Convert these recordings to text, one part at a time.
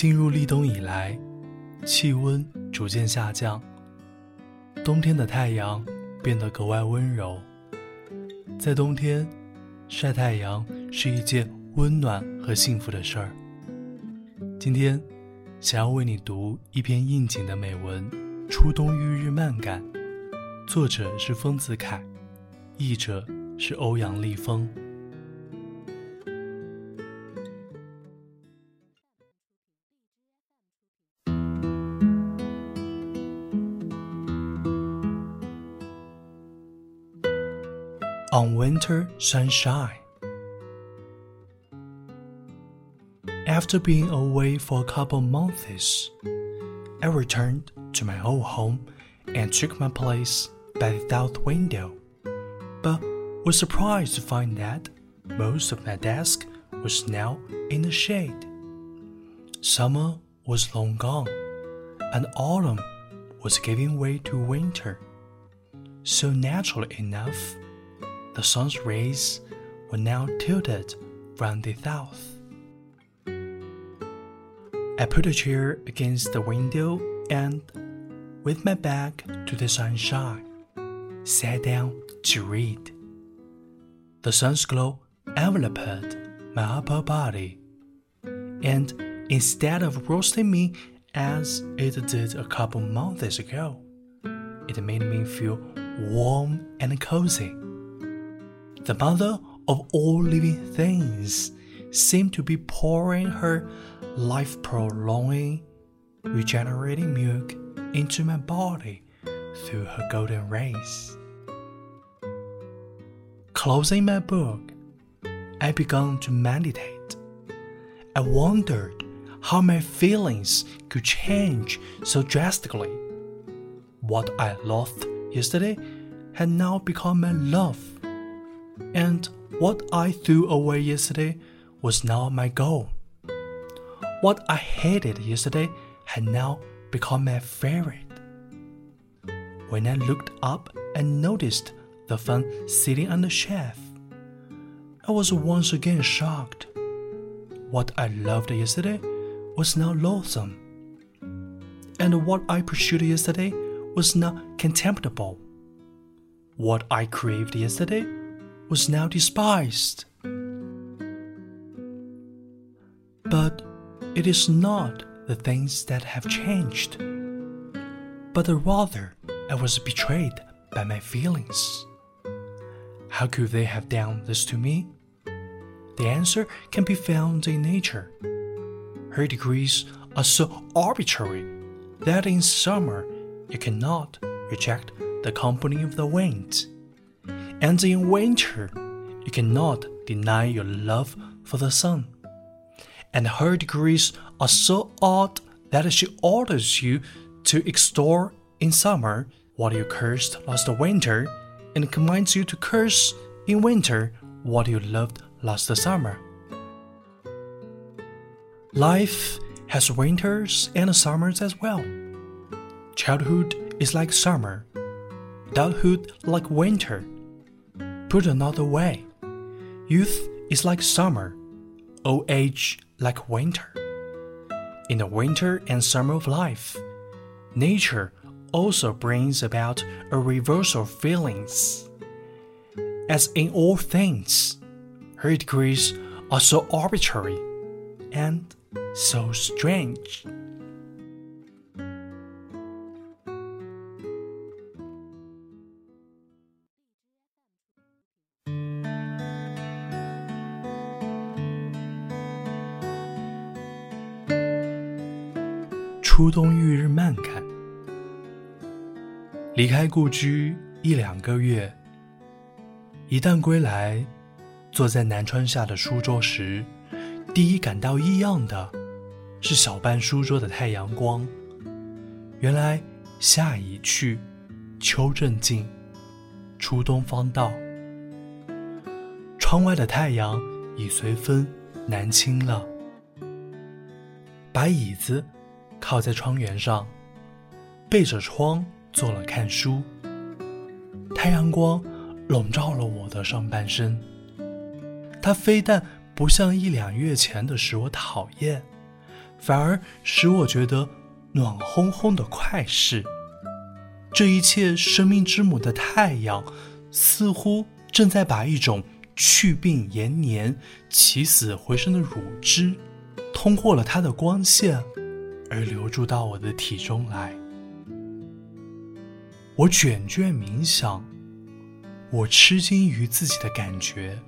进入立冬以来，气温逐渐下降，冬天的太阳变得格外温柔。在冬天，晒太阳是一件温暖和幸福的事儿。今天，想要为你读一篇应景的美文《初冬遇日漫感》，作者是丰子恺，译者是欧阳立峰。On winter sunshine. After being away for a couple months, I returned to my old home and took my place by the south window, but was surprised to find that most of my desk was now in the shade. Summer was long gone, and autumn was giving way to winter. So naturally enough, the sun's rays were now tilted from the south. I put a chair against the window and, with my back to the sunshine, sat down to read. The sun's glow enveloped my upper body, and instead of roasting me as it did a couple months ago, it made me feel warm and cozy the mother of all living things, seemed to be pouring her life prolonging, regenerating milk into my body through her golden rays. Closing my book, I began to meditate. I wondered how my feelings could change so drastically. What I loathed yesterday had now become my love and what I threw away yesterday was now my goal. What I hated yesterday had now become my favorite. When I looked up and noticed the fan sitting on the shelf, I was once again shocked. What I loved yesterday was now loathsome, and what I pursued yesterday was now contemptible. What I craved yesterday was now despised. But it is not the things that have changed, but rather I was betrayed by my feelings. How could they have done this to me? The answer can be found in nature. Her degrees are so arbitrary that in summer you cannot reject the company of the winds and in winter, you cannot deny your love for the sun. And her degrees are so odd that she orders you to extol in summer what you cursed last winter, and commands you to curse in winter what you loved last summer. Life has winters and summers as well. Childhood is like summer, adulthood like winter Put another way, youth is like summer, old age like winter. In the winter and summer of life, nature also brings about a reversal of feelings. As in all things, her degrees are so arbitrary and so strange. 初冬遇日漫看。离开故居一两个月，一旦归来，坐在南窗下的书桌时，第一感到异样的是小半书桌的太阳光。原来夏已去，秋正近，初冬方到。窗外的太阳已随风南倾了，把椅子。靠在窗沿上，背着窗做了看书。太阳光笼罩了我的上半身，它非但不像一两月前的使我讨厌，反而使我觉得暖烘烘的快事。这一切，生命之母的太阳，似乎正在把一种去病延年、起死回生的乳汁，通过了它的光线，而流注到我的体中来。我卷卷冥想，我吃惊于自己的感觉，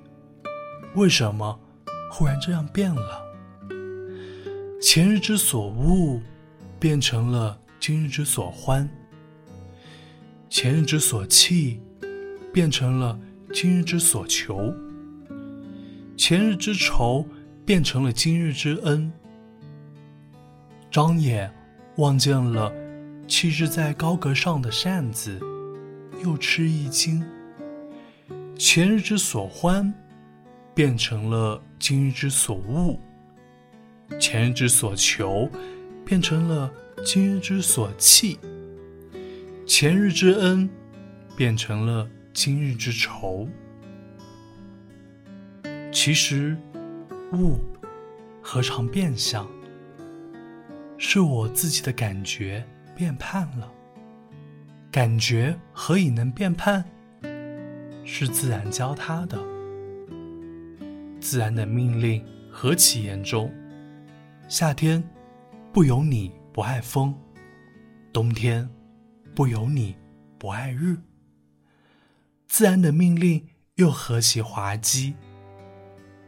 为什么忽然这样变了？前日之所恶，变成了今日之所欢；前日之所弃，变成了今日之所求；前日之仇，变成了今日之恩。张眼望见了。气质在高阁上的扇子，又吃一惊。前日之所欢，变成了今日之所恶；前日之所求，变成了今日之所弃；前日之恩，变成了今日之仇。其实，物何尝变相？是我自己的感觉。变胖了，感觉何以能变胖？是自然教他的。自然的命令何其严重！夏天不由你不爱风，冬天不由你不爱日。自然的命令又何其滑稽！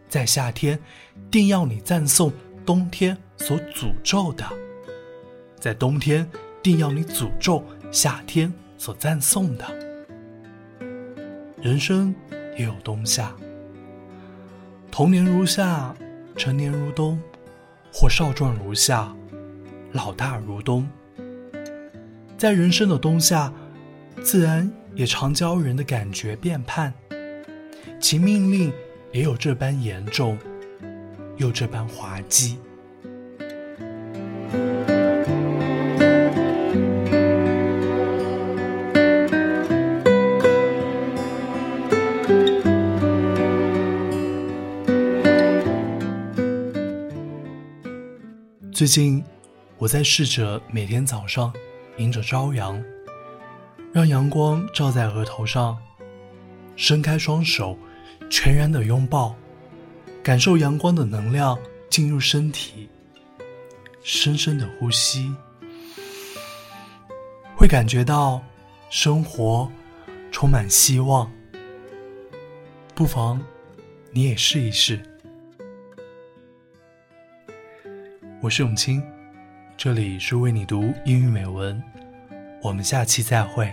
在夏天，定要你赞颂冬天所诅咒的；在冬天。定要你诅咒夏天所赞颂的。人生也有冬夏，童年如夏，成年如冬，或少壮如夏，老大如冬。在人生的冬夏，自然也常教人的感觉变叛，其命令也有这般严重，又这般滑稽。最近，我在试着每天早上迎着朝阳，让阳光照在额头上，伸开双手，全然的拥抱，感受阳光的能量进入身体，深深的呼吸，会感觉到生活充满希望。不妨你也试一试。我是永清，这里是为你读英语美文，我们下期再会。